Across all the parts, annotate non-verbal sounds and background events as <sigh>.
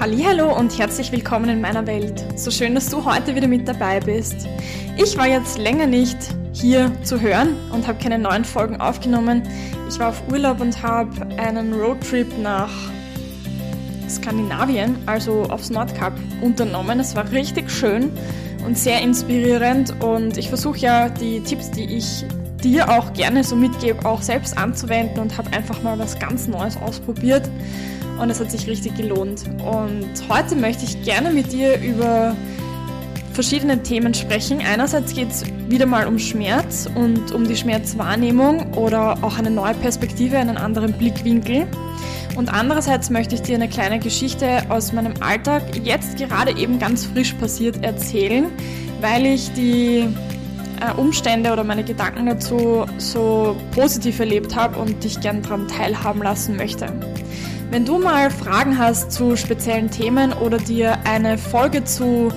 Hallo und herzlich willkommen in meiner Welt. So schön, dass du heute wieder mit dabei bist. Ich war jetzt länger nicht hier zu hören und habe keine neuen Folgen aufgenommen. Ich war auf Urlaub und habe einen Roadtrip nach Skandinavien, also aufs Nordkap, unternommen. Es war richtig schön und sehr inspirierend und ich versuche ja die Tipps, die ich dir auch gerne so mitgebe, auch selbst anzuwenden und habe einfach mal was ganz Neues ausprobiert und es hat sich richtig gelohnt. Und heute möchte ich gerne mit dir über verschiedene Themen sprechen. Einerseits geht es wieder mal um Schmerz und um die Schmerzwahrnehmung oder auch eine neue Perspektive, einen anderen Blickwinkel. Und andererseits möchte ich dir eine kleine Geschichte aus meinem Alltag, jetzt gerade eben ganz frisch passiert, erzählen, weil ich die äh, Umstände oder meine Gedanken dazu so positiv erlebt habe und dich gern daran teilhaben lassen möchte. Wenn du mal Fragen hast zu speziellen Themen oder dir eine Folge zu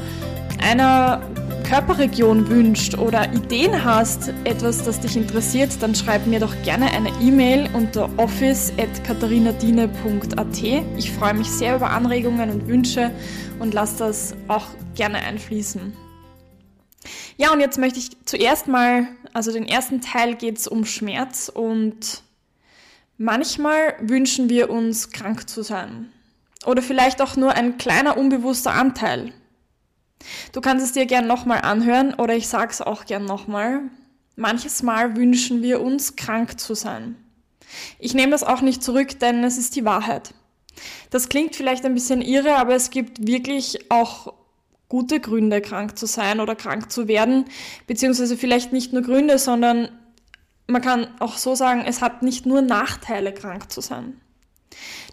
einer Körperregion wünscht oder Ideen hast, etwas, das dich interessiert, dann schreib mir doch gerne eine E-Mail unter office.katharinadine.at. Ich freue mich sehr über Anregungen und Wünsche und lass das auch gerne einfließen. Ja, und jetzt möchte ich zuerst mal, also den ersten Teil geht es um Schmerz und manchmal wünschen wir uns krank zu sein. Oder vielleicht auch nur ein kleiner unbewusster Anteil. Du kannst es dir gern nochmal anhören oder ich sag's auch gern nochmal. Manches Mal wünschen wir uns krank zu sein. Ich nehme das auch nicht zurück, denn es ist die Wahrheit. Das klingt vielleicht ein bisschen irre, aber es gibt wirklich auch gute Gründe, krank zu sein oder krank zu werden, beziehungsweise vielleicht nicht nur Gründe, sondern man kann auch so sagen, es hat nicht nur Nachteile, krank zu sein.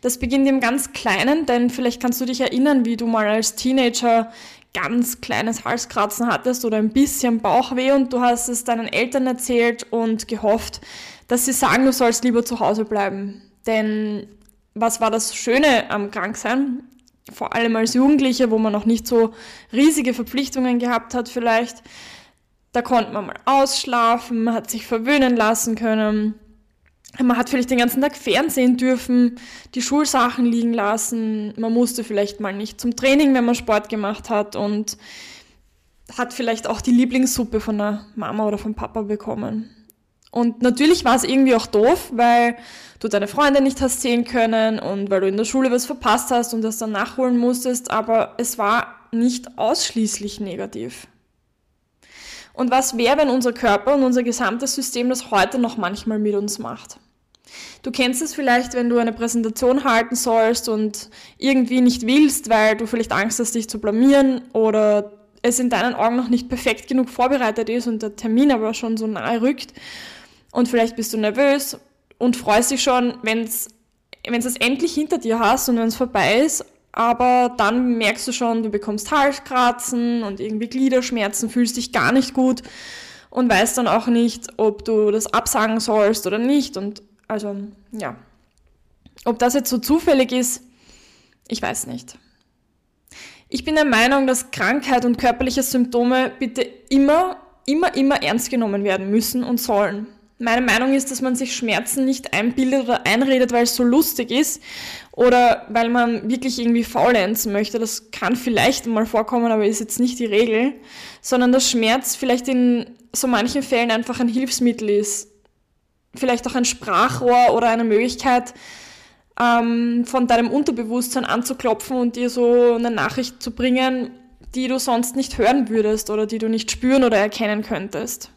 Das beginnt im ganz Kleinen, denn vielleicht kannst du dich erinnern, wie du mal als Teenager ganz kleines Halskratzen hattest oder ein bisschen Bauchweh und du hast es deinen Eltern erzählt und gehofft, dass sie sagen, du sollst lieber zu Hause bleiben. Denn was war das Schöne am Kranksein? Vor allem als Jugendliche, wo man noch nicht so riesige Verpflichtungen gehabt hat vielleicht. Da konnte man mal ausschlafen, man hat sich verwöhnen lassen können. Man hat vielleicht den ganzen Tag Fernsehen dürfen, die Schulsachen liegen lassen. Man musste vielleicht mal nicht zum Training, wenn man Sport gemacht hat und hat vielleicht auch die Lieblingssuppe von der Mama oder vom Papa bekommen. Und natürlich war es irgendwie auch doof, weil du deine Freunde nicht hast sehen können und weil du in der Schule was verpasst hast und das dann nachholen musstest, aber es war nicht ausschließlich negativ. Und was wäre, wenn unser Körper und unser gesamtes System das heute noch manchmal mit uns macht? Du kennst es vielleicht, wenn du eine Präsentation halten sollst und irgendwie nicht willst, weil du vielleicht Angst hast, dich zu blamieren oder es in deinen Augen noch nicht perfekt genug vorbereitet ist und der Termin aber schon so nahe rückt. Und vielleicht bist du nervös und freust dich schon, wenn es endlich hinter dir hast und wenn es vorbei ist aber dann merkst du schon, du bekommst Halskratzen und irgendwie Gliederschmerzen, fühlst dich gar nicht gut und weißt dann auch nicht, ob du das absagen sollst oder nicht. Und also, ja. Ob das jetzt so zufällig ist, ich weiß nicht. Ich bin der Meinung, dass Krankheit und körperliche Symptome bitte immer, immer, immer ernst genommen werden müssen und sollen. Meine Meinung ist, dass man sich Schmerzen nicht einbildet oder einredet, weil es so lustig ist oder weil man wirklich irgendwie faulenzen möchte. Das kann vielleicht mal vorkommen, aber ist jetzt nicht die Regel, sondern dass Schmerz vielleicht in so manchen Fällen einfach ein Hilfsmittel ist. Vielleicht auch ein Sprachrohr oder eine Möglichkeit, ähm, von deinem Unterbewusstsein anzuklopfen und dir so eine Nachricht zu bringen, die du sonst nicht hören würdest oder die du nicht spüren oder erkennen könntest.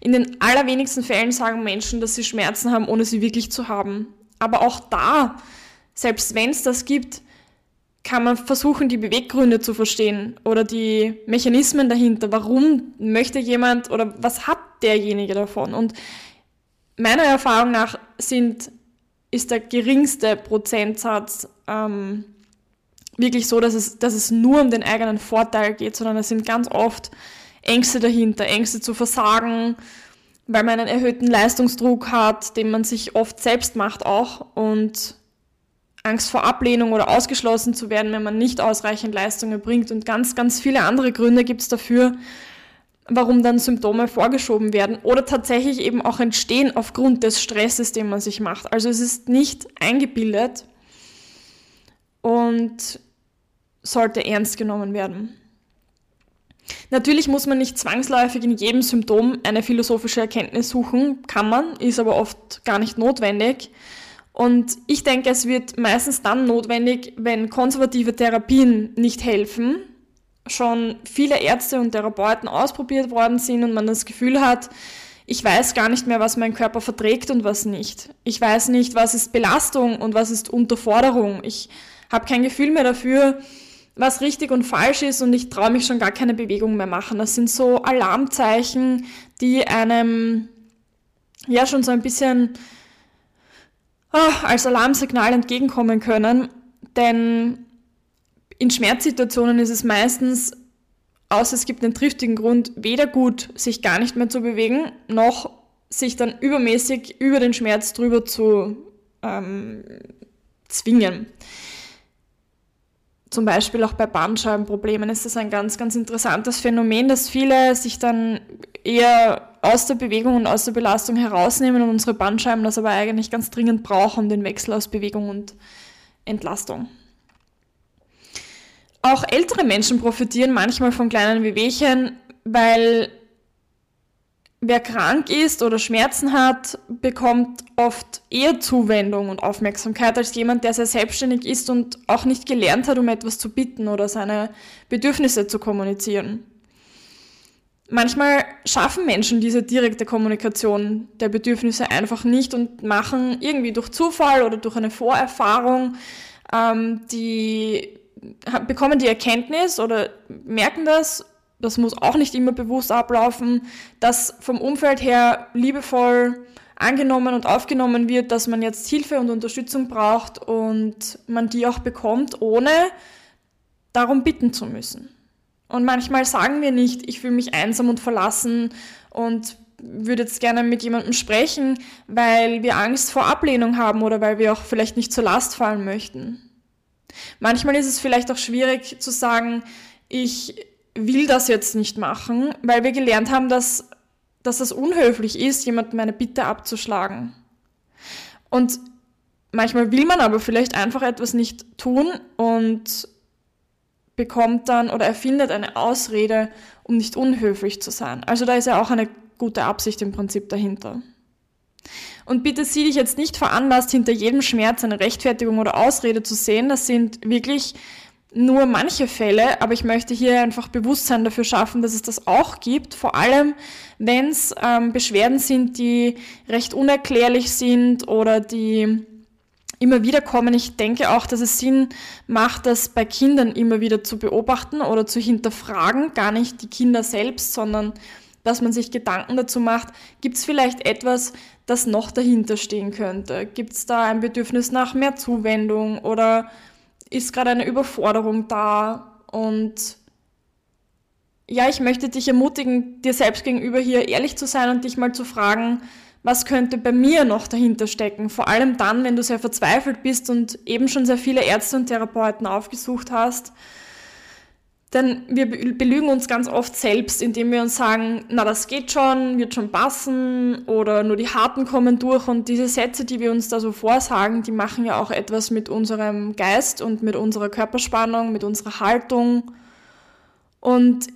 In den allerwenigsten Fällen sagen Menschen, dass sie Schmerzen haben, ohne sie wirklich zu haben. Aber auch da, selbst wenn es das gibt, kann man versuchen, die Beweggründe zu verstehen oder die Mechanismen dahinter. Warum möchte jemand oder was hat derjenige davon? Und meiner Erfahrung nach sind, ist der geringste Prozentsatz ähm, wirklich so, dass es, dass es nur um den eigenen Vorteil geht, sondern es sind ganz oft Ängste dahinter, Ängste zu versagen, weil man einen erhöhten Leistungsdruck hat, den man sich oft selbst macht auch und Angst vor Ablehnung oder ausgeschlossen zu werden, wenn man nicht ausreichend Leistungen bringt und ganz, ganz viele andere Gründe gibt es dafür, warum dann Symptome vorgeschoben werden oder tatsächlich eben auch entstehen aufgrund des Stresses, den man sich macht. Also es ist nicht eingebildet. und sollte ernst genommen werden. Natürlich muss man nicht zwangsläufig in jedem Symptom eine philosophische Erkenntnis suchen, kann man, ist aber oft gar nicht notwendig. Und ich denke, es wird meistens dann notwendig, wenn konservative Therapien nicht helfen, schon viele Ärzte und Therapeuten ausprobiert worden sind und man das Gefühl hat, ich weiß gar nicht mehr, was mein Körper verträgt und was nicht. Ich weiß nicht, was ist Belastung und was ist Unterforderung. Ich habe kein Gefühl mehr dafür, was richtig und falsch ist und ich traue mich schon gar keine Bewegung mehr machen. Das sind so Alarmzeichen, die einem ja schon so ein bisschen oh, als Alarmsignal entgegenkommen können. Denn in Schmerzsituationen ist es meistens, außer es gibt einen triftigen Grund, weder gut, sich gar nicht mehr zu bewegen, noch sich dann übermäßig über den Schmerz drüber zu ähm, zwingen. Zum Beispiel auch bei Bandscheibenproblemen ist das ein ganz, ganz interessantes Phänomen, dass viele sich dann eher aus der Bewegung und aus der Belastung herausnehmen und unsere Bandscheiben das aber eigentlich ganz dringend brauchen, den Wechsel aus Bewegung und Entlastung. Auch ältere Menschen profitieren manchmal von kleinen Wehwehchen, weil Wer krank ist oder Schmerzen hat, bekommt oft eher Zuwendung und Aufmerksamkeit als jemand, der sehr selbstständig ist und auch nicht gelernt hat, um etwas zu bitten oder seine Bedürfnisse zu kommunizieren. Manchmal schaffen Menschen diese direkte Kommunikation der Bedürfnisse einfach nicht und machen irgendwie durch Zufall oder durch eine Vorerfahrung ähm, die bekommen die Erkenntnis oder merken das das muss auch nicht immer bewusst ablaufen, dass vom Umfeld her liebevoll angenommen und aufgenommen wird, dass man jetzt Hilfe und Unterstützung braucht und man die auch bekommt, ohne darum bitten zu müssen. Und manchmal sagen wir nicht, ich fühle mich einsam und verlassen und würde jetzt gerne mit jemandem sprechen, weil wir Angst vor Ablehnung haben oder weil wir auch vielleicht nicht zur Last fallen möchten. Manchmal ist es vielleicht auch schwierig zu sagen, ich will das jetzt nicht machen, weil wir gelernt haben, dass, dass das unhöflich ist, jemandem eine Bitte abzuschlagen. Und manchmal will man aber vielleicht einfach etwas nicht tun und bekommt dann oder erfindet eine Ausrede, um nicht unhöflich zu sein. Also da ist ja auch eine gute Absicht im Prinzip dahinter. Und bitte sieh dich jetzt nicht veranlasst, hinter jedem Schmerz eine Rechtfertigung oder Ausrede zu sehen. Das sind wirklich nur manche Fälle, aber ich möchte hier einfach Bewusstsein dafür schaffen, dass es das auch gibt, vor allem wenn es ähm, Beschwerden sind, die recht unerklärlich sind oder die immer wieder kommen. Ich denke auch, dass es Sinn macht, das bei Kindern immer wieder zu beobachten oder zu hinterfragen, gar nicht die Kinder selbst, sondern dass man sich Gedanken dazu macht, gibt es vielleicht etwas, das noch dahinter stehen könnte? Gibt es da ein Bedürfnis nach mehr Zuwendung oder ist gerade eine Überforderung da und ja, ich möchte dich ermutigen, dir selbst gegenüber hier ehrlich zu sein und dich mal zu fragen, was könnte bei mir noch dahinter stecken? Vor allem dann, wenn du sehr verzweifelt bist und eben schon sehr viele Ärzte und Therapeuten aufgesucht hast denn wir belügen uns ganz oft selbst, indem wir uns sagen, na das geht schon, wird schon passen oder nur die Harten kommen durch und diese Sätze, die wir uns da so vorsagen, die machen ja auch etwas mit unserem Geist und mit unserer Körperspannung, mit unserer Haltung. Und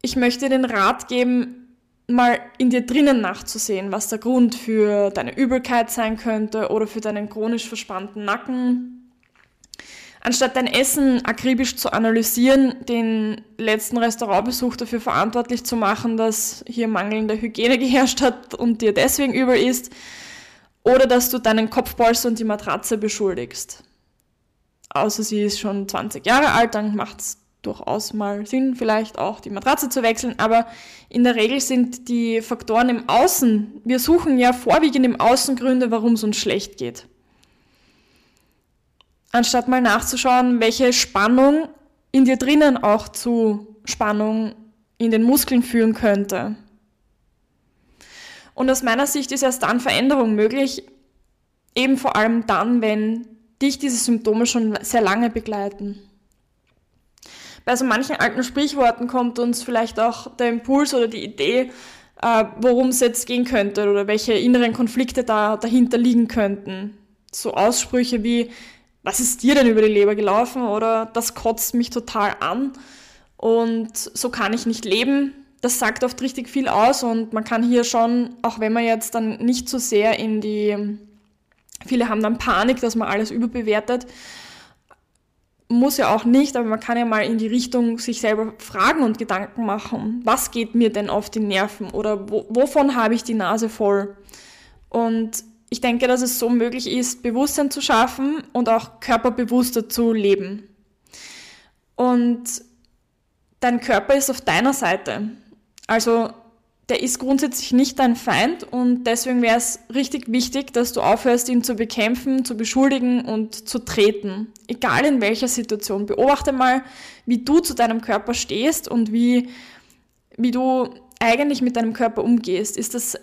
ich möchte den Rat geben, mal in dir drinnen nachzusehen, was der Grund für deine Übelkeit sein könnte oder für deinen chronisch verspannten Nacken Anstatt dein Essen akribisch zu analysieren, den letzten Restaurantbesuch dafür verantwortlich zu machen, dass hier mangelnde Hygiene <laughs> geherrscht hat und dir deswegen übel ist, oder dass du deinen Kopfbolster und die Matratze beschuldigst. Außer sie ist schon 20 Jahre alt, dann macht es durchaus mal Sinn, vielleicht auch die Matratze zu wechseln, aber in der Regel sind die Faktoren im Außen, wir suchen ja vorwiegend im Außen Gründe, warum es uns schlecht geht anstatt mal nachzuschauen, welche Spannung in dir drinnen auch zu Spannung in den Muskeln führen könnte. Und aus meiner Sicht ist erst dann Veränderung möglich, eben vor allem dann, wenn dich diese Symptome schon sehr lange begleiten. Bei so manchen alten Sprichworten kommt uns vielleicht auch der Impuls oder die Idee, äh, worum es jetzt gehen könnte oder welche inneren Konflikte da dahinter liegen könnten. So Aussprüche wie was ist dir denn über die Leber gelaufen oder das kotzt mich total an und so kann ich nicht leben. Das sagt oft richtig viel aus und man kann hier schon, auch wenn man jetzt dann nicht so sehr in die, viele haben dann Panik, dass man alles überbewertet, muss ja auch nicht, aber man kann ja mal in die Richtung sich selber fragen und Gedanken machen. Was geht mir denn auf die Nerven oder wo, wovon habe ich die Nase voll? Und ich denke, dass es so möglich ist, Bewusstsein zu schaffen und auch körperbewusster zu leben. Und dein Körper ist auf deiner Seite. Also der ist grundsätzlich nicht dein Feind und deswegen wäre es richtig wichtig, dass du aufhörst, ihn zu bekämpfen, zu beschuldigen und zu treten. Egal in welcher Situation. Beobachte mal, wie du zu deinem Körper stehst und wie, wie du eigentlich mit deinem Körper umgehst. Ist das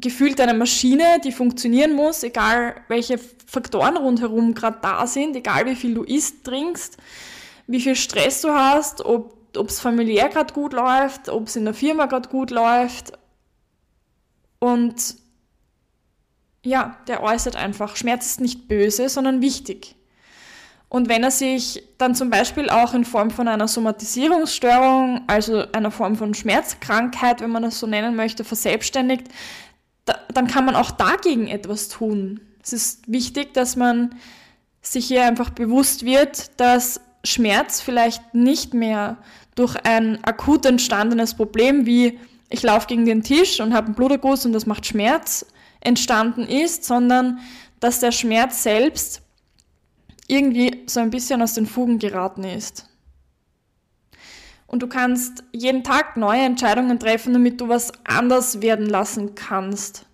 gefühlt eine Maschine, die funktionieren muss, egal welche Faktoren rundherum gerade da sind, egal wie viel du isst, trinkst, wie viel Stress du hast, ob es familiär gerade gut läuft, ob es in der Firma gerade gut läuft. Und ja, der äußert einfach, Schmerz ist nicht böse, sondern wichtig. Und wenn er sich dann zum Beispiel auch in Form von einer Somatisierungsstörung, also einer Form von Schmerzkrankheit, wenn man das so nennen möchte, verselbstständigt, dann kann man auch dagegen etwas tun. Es ist wichtig, dass man sich hier einfach bewusst wird, dass Schmerz vielleicht nicht mehr durch ein akut entstandenes Problem wie ich laufe gegen den Tisch und habe einen Bluterguss und das macht Schmerz entstanden ist, sondern dass der Schmerz selbst irgendwie so ein bisschen aus den Fugen geraten ist. Und du kannst jeden Tag neue Entscheidungen treffen, damit du was anders werden lassen kannst.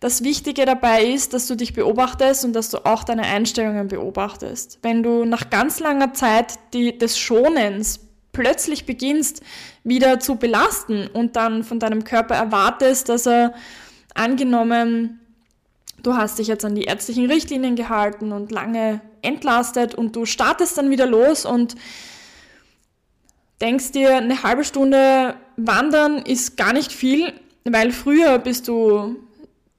Das Wichtige dabei ist, dass du dich beobachtest und dass du auch deine Einstellungen beobachtest. Wenn du nach ganz langer Zeit die, des Schonens plötzlich beginnst, wieder zu belasten und dann von deinem Körper erwartest, dass er angenommen, du hast dich jetzt an die ärztlichen Richtlinien gehalten und lange entlastet und du startest dann wieder los und denkst dir, eine halbe Stunde wandern ist gar nicht viel, weil früher bist du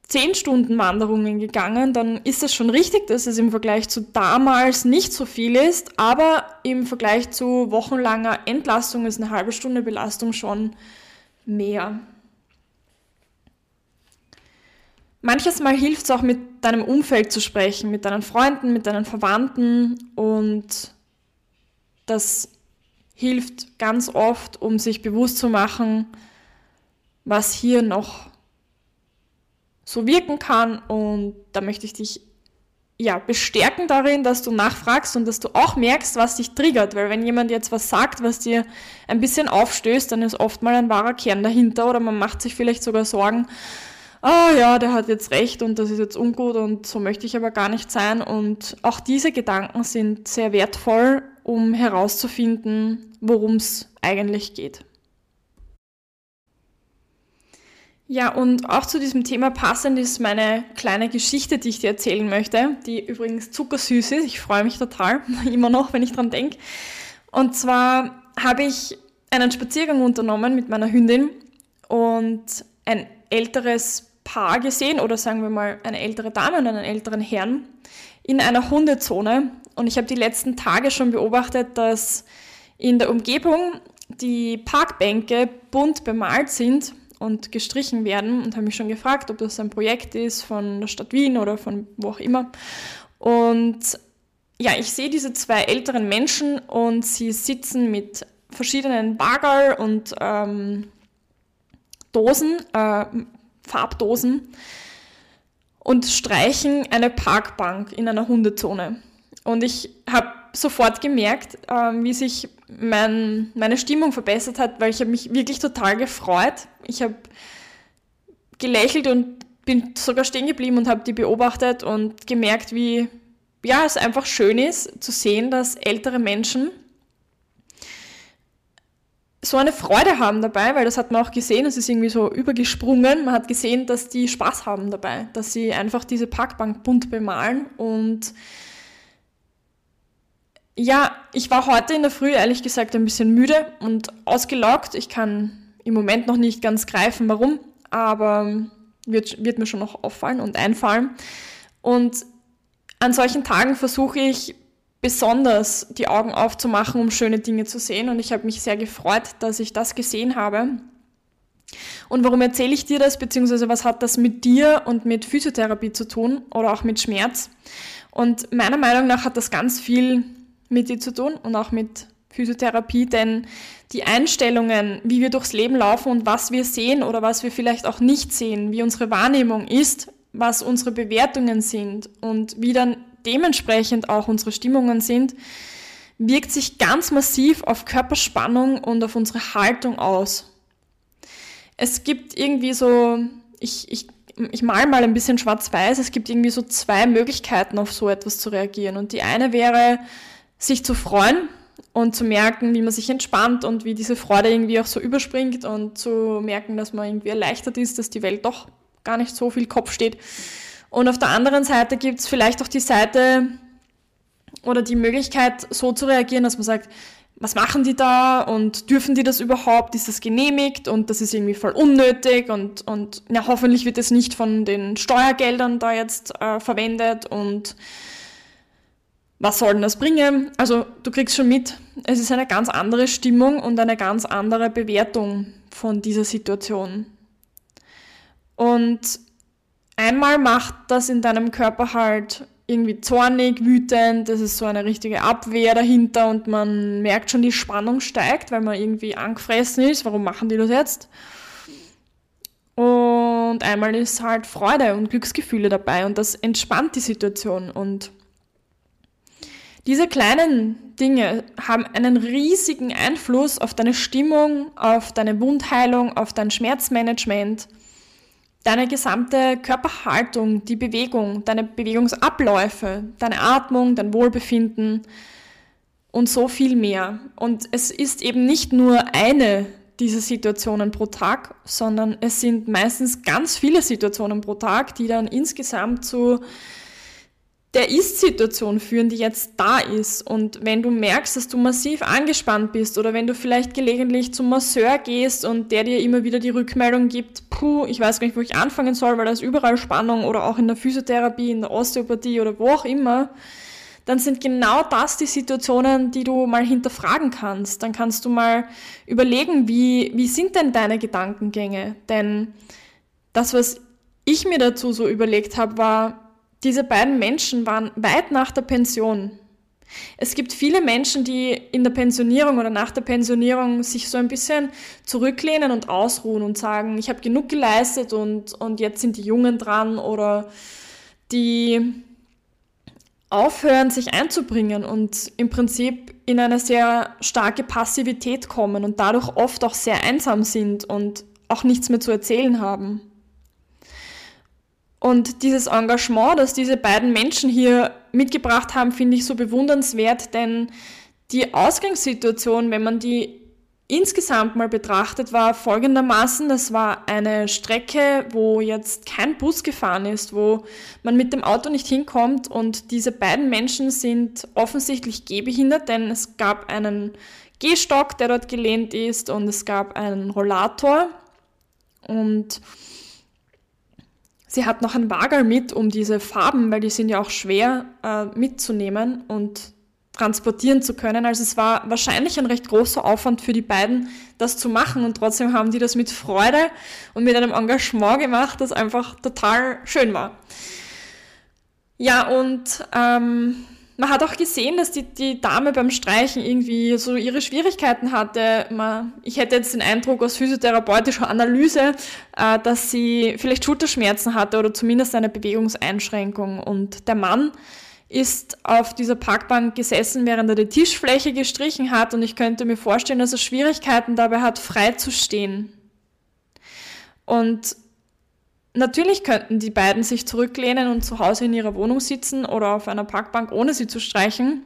zehn Stunden Wanderungen gegangen, dann ist es schon richtig, dass es im Vergleich zu damals nicht so viel ist, aber im Vergleich zu wochenlanger Entlastung ist eine halbe Stunde Belastung schon mehr. Manches Mal hilft es auch mit deinem Umfeld zu sprechen, mit deinen Freunden, mit deinen Verwandten und das hilft ganz oft, um sich bewusst zu machen, was hier noch so wirken kann. Und da möchte ich dich ja, bestärken darin, dass du nachfragst und dass du auch merkst, was dich triggert. Weil wenn jemand jetzt was sagt, was dir ein bisschen aufstößt, dann ist oft mal ein wahrer Kern dahinter oder man macht sich vielleicht sogar Sorgen, ah oh ja, der hat jetzt recht und das ist jetzt ungut und so möchte ich aber gar nicht sein. Und auch diese Gedanken sind sehr wertvoll, um herauszufinden, worum es eigentlich geht. Ja, und auch zu diesem Thema passend ist meine kleine Geschichte, die ich dir erzählen möchte, die übrigens zuckersüß ist. Ich freue mich total, <laughs> immer noch, wenn ich dran denke. Und zwar habe ich einen Spaziergang unternommen mit meiner Hündin und ein älteres Paar gesehen, oder sagen wir mal eine ältere Dame und einen älteren Herrn, in einer Hundezone. Und ich habe die letzten Tage schon beobachtet, dass in der Umgebung die Parkbänke bunt bemalt sind und gestrichen werden und habe mich schon gefragt, ob das ein Projekt ist von der Stadt Wien oder von wo auch immer. Und ja, ich sehe diese zwei älteren Menschen und sie sitzen mit verschiedenen Bagel und ähm, Dosen, äh, Farbdosen und streichen eine Parkbank in einer Hundezone. Und ich habe sofort gemerkt, äh, wie sich mein, meine Stimmung verbessert hat, weil ich habe mich wirklich total gefreut. Ich habe gelächelt und bin sogar stehen geblieben und habe die beobachtet und gemerkt, wie ja, es einfach schön ist zu sehen, dass ältere Menschen so eine Freude haben dabei, weil das hat man auch gesehen, es ist irgendwie so übergesprungen. Man hat gesehen, dass die Spaß haben dabei, dass sie einfach diese Parkbank bunt bemalen und ja, ich war heute in der Früh ehrlich gesagt ein bisschen müde und ausgelaugt. Ich kann im Moment noch nicht ganz greifen, warum, aber wird, wird mir schon noch auffallen und einfallen. Und an solchen Tagen versuche ich besonders die Augen aufzumachen, um schöne Dinge zu sehen. Und ich habe mich sehr gefreut, dass ich das gesehen habe. Und warum erzähle ich dir das, beziehungsweise was hat das mit dir und mit Physiotherapie zu tun oder auch mit Schmerz? Und meiner Meinung nach hat das ganz viel mit dir zu tun und auch mit Physiotherapie, denn die Einstellungen, wie wir durchs Leben laufen und was wir sehen oder was wir vielleicht auch nicht sehen, wie unsere Wahrnehmung ist, was unsere Bewertungen sind und wie dann dementsprechend auch unsere Stimmungen sind, wirkt sich ganz massiv auf Körperspannung und auf unsere Haltung aus. Es gibt irgendwie so, ich, ich, ich mal mal ein bisschen schwarz-weiß, es gibt irgendwie so zwei Möglichkeiten, auf so etwas zu reagieren. Und die eine wäre, sich zu freuen und zu merken, wie man sich entspannt und wie diese Freude irgendwie auch so überspringt und zu merken, dass man irgendwie erleichtert ist, dass die Welt doch gar nicht so viel Kopf steht. Und auf der anderen Seite gibt es vielleicht auch die Seite oder die Möglichkeit, so zu reagieren, dass man sagt, was machen die da und dürfen die das überhaupt? Ist das genehmigt und das ist irgendwie voll unnötig und, und ja, hoffentlich wird es nicht von den Steuergeldern da jetzt äh, verwendet und was soll denn das bringen? Also du kriegst schon mit, es ist eine ganz andere Stimmung und eine ganz andere Bewertung von dieser Situation. Und einmal macht das in deinem Körper halt irgendwie zornig, wütend, das ist so eine richtige Abwehr dahinter und man merkt schon, die Spannung steigt, weil man irgendwie angefressen ist. Warum machen die das jetzt? Und einmal ist halt Freude und Glücksgefühle dabei und das entspannt die Situation und diese kleinen Dinge haben einen riesigen Einfluss auf deine Stimmung, auf deine Wundheilung, auf dein Schmerzmanagement, deine gesamte Körperhaltung, die Bewegung, deine Bewegungsabläufe, deine Atmung, dein Wohlbefinden und so viel mehr. Und es ist eben nicht nur eine dieser Situationen pro Tag, sondern es sind meistens ganz viele Situationen pro Tag, die dann insgesamt zu der Ist-Situation führen, die jetzt da ist. Und wenn du merkst, dass du massiv angespannt bist oder wenn du vielleicht gelegentlich zum Masseur gehst und der dir immer wieder die Rückmeldung gibt, puh, ich weiß gar nicht, wo ich anfangen soll, weil da ist überall Spannung oder auch in der Physiotherapie, in der Osteopathie oder wo auch immer, dann sind genau das die Situationen, die du mal hinterfragen kannst. Dann kannst du mal überlegen, wie, wie sind denn deine Gedankengänge? Denn das, was ich mir dazu so überlegt habe, war, diese beiden Menschen waren weit nach der Pension. Es gibt viele Menschen, die in der Pensionierung oder nach der Pensionierung sich so ein bisschen zurücklehnen und ausruhen und sagen, ich habe genug geleistet und, und jetzt sind die Jungen dran oder die aufhören, sich einzubringen und im Prinzip in eine sehr starke Passivität kommen und dadurch oft auch sehr einsam sind und auch nichts mehr zu erzählen haben. Und dieses Engagement, das diese beiden Menschen hier mitgebracht haben, finde ich so bewundernswert, denn die Ausgangssituation, wenn man die insgesamt mal betrachtet, war folgendermaßen, das war eine Strecke, wo jetzt kein Bus gefahren ist, wo man mit dem Auto nicht hinkommt. Und diese beiden Menschen sind offensichtlich gehbehindert, denn es gab einen Gehstock, der dort gelehnt ist und es gab einen Rollator. Und Sie hat noch ein Wagel mit, um diese Farben, weil die sind ja auch schwer äh, mitzunehmen und transportieren zu können. Also es war wahrscheinlich ein recht großer Aufwand für die beiden, das zu machen und trotzdem haben die das mit Freude und mit einem Engagement gemacht, das einfach total schön war. Ja, und ähm, man hat auch gesehen, dass die, die Dame beim Streichen irgendwie so ihre Schwierigkeiten hatte. Man, ich hätte jetzt den Eindruck aus physiotherapeutischer Analyse, äh, dass sie vielleicht Schulterschmerzen hatte oder zumindest eine Bewegungseinschränkung. Und der Mann ist auf dieser Parkbank gesessen, während er die Tischfläche gestrichen hat. Und ich könnte mir vorstellen, dass er Schwierigkeiten dabei hat, frei zu stehen. Und Natürlich könnten die beiden sich zurücklehnen und zu Hause in ihrer Wohnung sitzen oder auf einer Parkbank, ohne sie zu streichen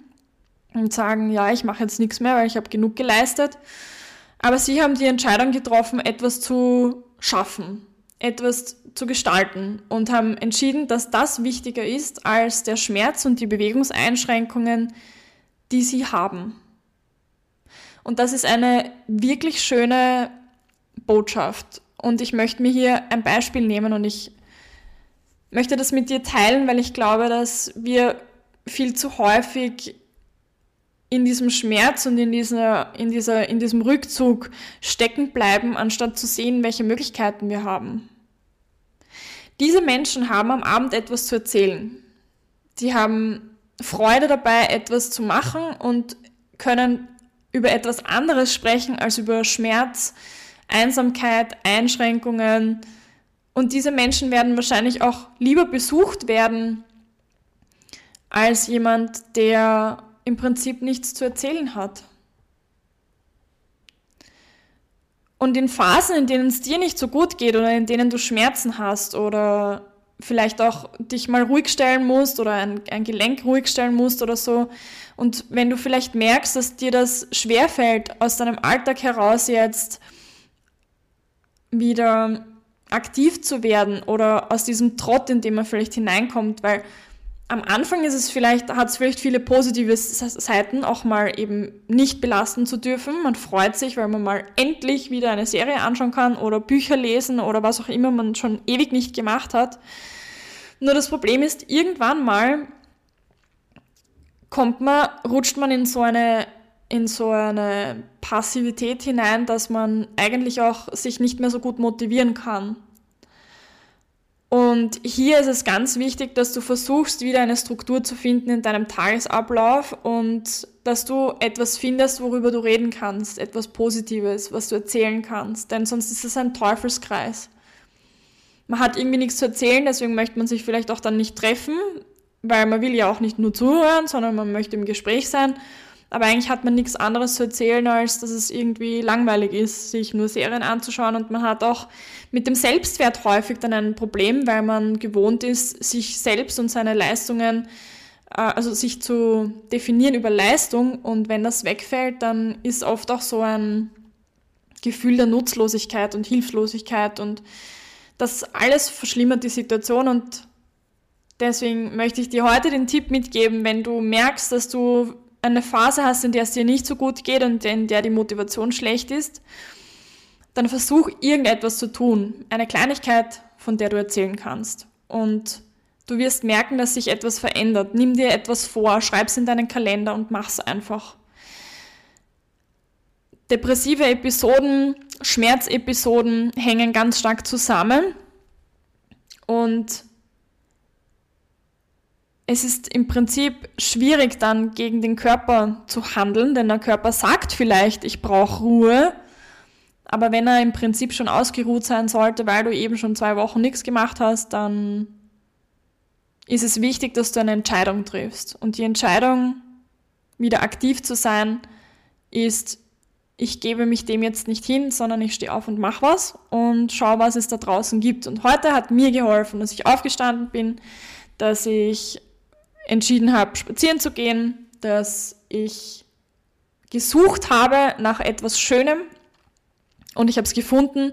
und sagen, ja, ich mache jetzt nichts mehr, weil ich habe genug geleistet. Aber sie haben die Entscheidung getroffen, etwas zu schaffen, etwas zu gestalten und haben entschieden, dass das wichtiger ist als der Schmerz und die Bewegungseinschränkungen, die sie haben. Und das ist eine wirklich schöne Botschaft und ich möchte mir hier ein Beispiel nehmen und ich möchte das mit dir teilen, weil ich glaube, dass wir viel zu häufig in diesem Schmerz und in, dieser, in, dieser, in diesem Rückzug stecken bleiben, anstatt zu sehen, welche Möglichkeiten wir haben. Diese Menschen haben am Abend etwas zu erzählen. Sie haben Freude dabei, etwas zu machen und können über etwas anderes sprechen als über Schmerz, Einsamkeit, Einschränkungen. Und diese Menschen werden wahrscheinlich auch lieber besucht werden als jemand, der im Prinzip nichts zu erzählen hat. Und in Phasen, in denen es dir nicht so gut geht oder in denen du Schmerzen hast oder vielleicht auch dich mal ruhig stellen musst oder ein, ein Gelenk ruhig stellen musst oder so. Und wenn du vielleicht merkst, dass dir das schwerfällt, aus deinem Alltag heraus jetzt wieder aktiv zu werden oder aus diesem Trott, in dem man vielleicht hineinkommt, weil am Anfang ist es vielleicht, hat es vielleicht viele positive Seiten, auch mal eben nicht belasten zu dürfen. Man freut sich, weil man mal endlich wieder eine Serie anschauen kann oder Bücher lesen oder was auch immer man schon ewig nicht gemacht hat. Nur das Problem ist, irgendwann mal kommt man, rutscht man in so eine, in so eine Passivität hinein, dass man eigentlich auch sich nicht mehr so gut motivieren kann. Und hier ist es ganz wichtig, dass du versuchst, wieder eine Struktur zu finden in deinem Tagesablauf und dass du etwas findest, worüber du reden kannst, etwas Positives, was du erzählen kannst, denn sonst ist es ein Teufelskreis. Man hat irgendwie nichts zu erzählen, deswegen möchte man sich vielleicht auch dann nicht treffen, weil man will ja auch nicht nur zuhören, sondern man möchte im Gespräch sein aber eigentlich hat man nichts anderes zu erzählen, als dass es irgendwie langweilig ist, sich nur Serien anzuschauen. Und man hat auch mit dem Selbstwert häufig dann ein Problem, weil man gewohnt ist, sich selbst und seine Leistungen, äh, also sich zu definieren über Leistung. Und wenn das wegfällt, dann ist oft auch so ein Gefühl der Nutzlosigkeit und Hilflosigkeit. Und das alles verschlimmert die Situation und Deswegen möchte ich dir heute den Tipp mitgeben, wenn du merkst, dass du eine Phase hast, in der es dir nicht so gut geht und in der die Motivation schlecht ist, dann versuch irgendetwas zu tun. Eine Kleinigkeit, von der du erzählen kannst. Und du wirst merken, dass sich etwas verändert. Nimm dir etwas vor, schreib es in deinen Kalender und mach's einfach. Depressive Episoden, Schmerzepisoden hängen ganz stark zusammen. Und es ist im Prinzip schwierig dann gegen den Körper zu handeln, denn der Körper sagt vielleicht, ich brauche Ruhe, aber wenn er im Prinzip schon ausgeruht sein sollte, weil du eben schon zwei Wochen nichts gemacht hast, dann ist es wichtig, dass du eine Entscheidung triffst. Und die Entscheidung, wieder aktiv zu sein, ist, ich gebe mich dem jetzt nicht hin, sondern ich stehe auf und mache was und schaue, was es da draußen gibt. Und heute hat mir geholfen, dass ich aufgestanden bin, dass ich entschieden habe, spazieren zu gehen, dass ich gesucht habe nach etwas Schönem und ich habe es gefunden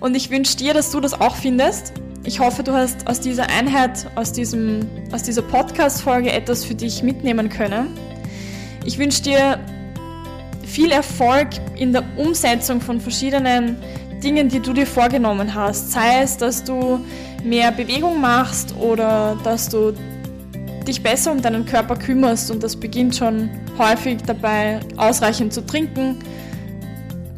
und ich wünsche dir, dass du das auch findest. Ich hoffe, du hast aus dieser Einheit, aus, diesem, aus dieser Podcast-Folge etwas für dich mitnehmen können. Ich wünsche dir viel Erfolg in der Umsetzung von verschiedenen Dingen, die du dir vorgenommen hast. Sei es, dass du mehr Bewegung machst oder dass du dich besser um deinen Körper kümmerst und das beginnt schon häufig dabei, ausreichend zu trinken,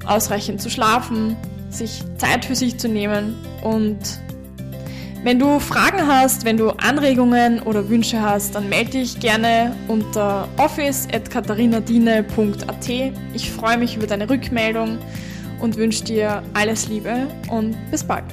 ausreichend zu schlafen, sich Zeit für sich zu nehmen und wenn du Fragen hast, wenn du Anregungen oder Wünsche hast, dann melde dich gerne unter office.katharinadine.at. Ich freue mich über deine Rückmeldung und wünsche dir alles Liebe und bis bald.